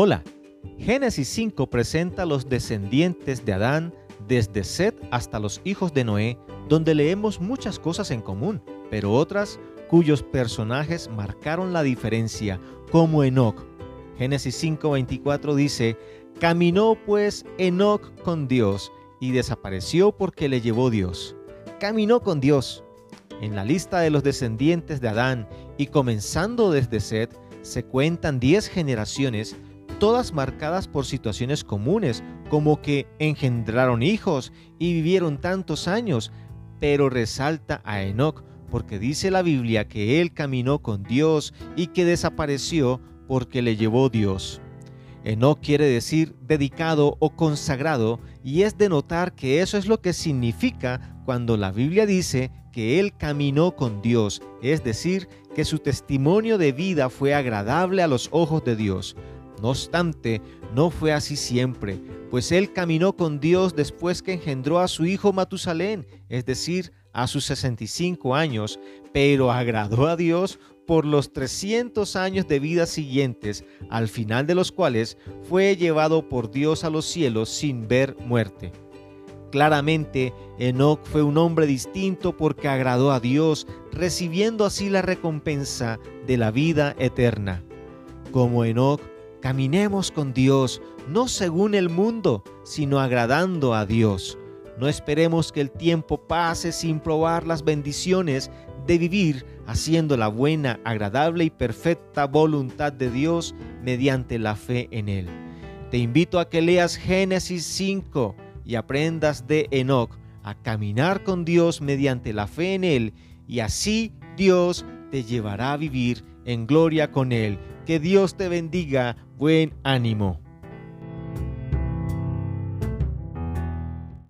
Hola, Génesis 5 presenta los descendientes de Adán desde Set hasta los hijos de Noé, donde leemos muchas cosas en común, pero otras cuyos personajes marcaron la diferencia, como Enoch. Génesis 5:24 dice, Caminó pues Enoch con Dios y desapareció porque le llevó Dios. Caminó con Dios. En la lista de los descendientes de Adán y comenzando desde Set, se cuentan 10 generaciones todas marcadas por situaciones comunes, como que engendraron hijos y vivieron tantos años, pero resalta a Enoch porque dice la Biblia que él caminó con Dios y que desapareció porque le llevó Dios. Enoch quiere decir dedicado o consagrado y es de notar que eso es lo que significa cuando la Biblia dice que él caminó con Dios, es decir, que su testimonio de vida fue agradable a los ojos de Dios. No obstante, no fue así siempre, pues él caminó con Dios después que engendró a su hijo Matusalén, es decir, a sus 65 años, pero agradó a Dios por los 300 años de vida siguientes, al final de los cuales fue llevado por Dios a los cielos sin ver muerte. Claramente, Enoch fue un hombre distinto porque agradó a Dios, recibiendo así la recompensa de la vida eterna. Como Enoch, Caminemos con Dios, no según el mundo, sino agradando a Dios. No esperemos que el tiempo pase sin probar las bendiciones de vivir haciendo la buena, agradable y perfecta voluntad de Dios mediante la fe en Él. Te invito a que leas Génesis 5 y aprendas de Enoch a caminar con Dios mediante la fe en Él y así Dios te llevará a vivir en gloria con Él. Que Dios te bendiga. Buen ánimo.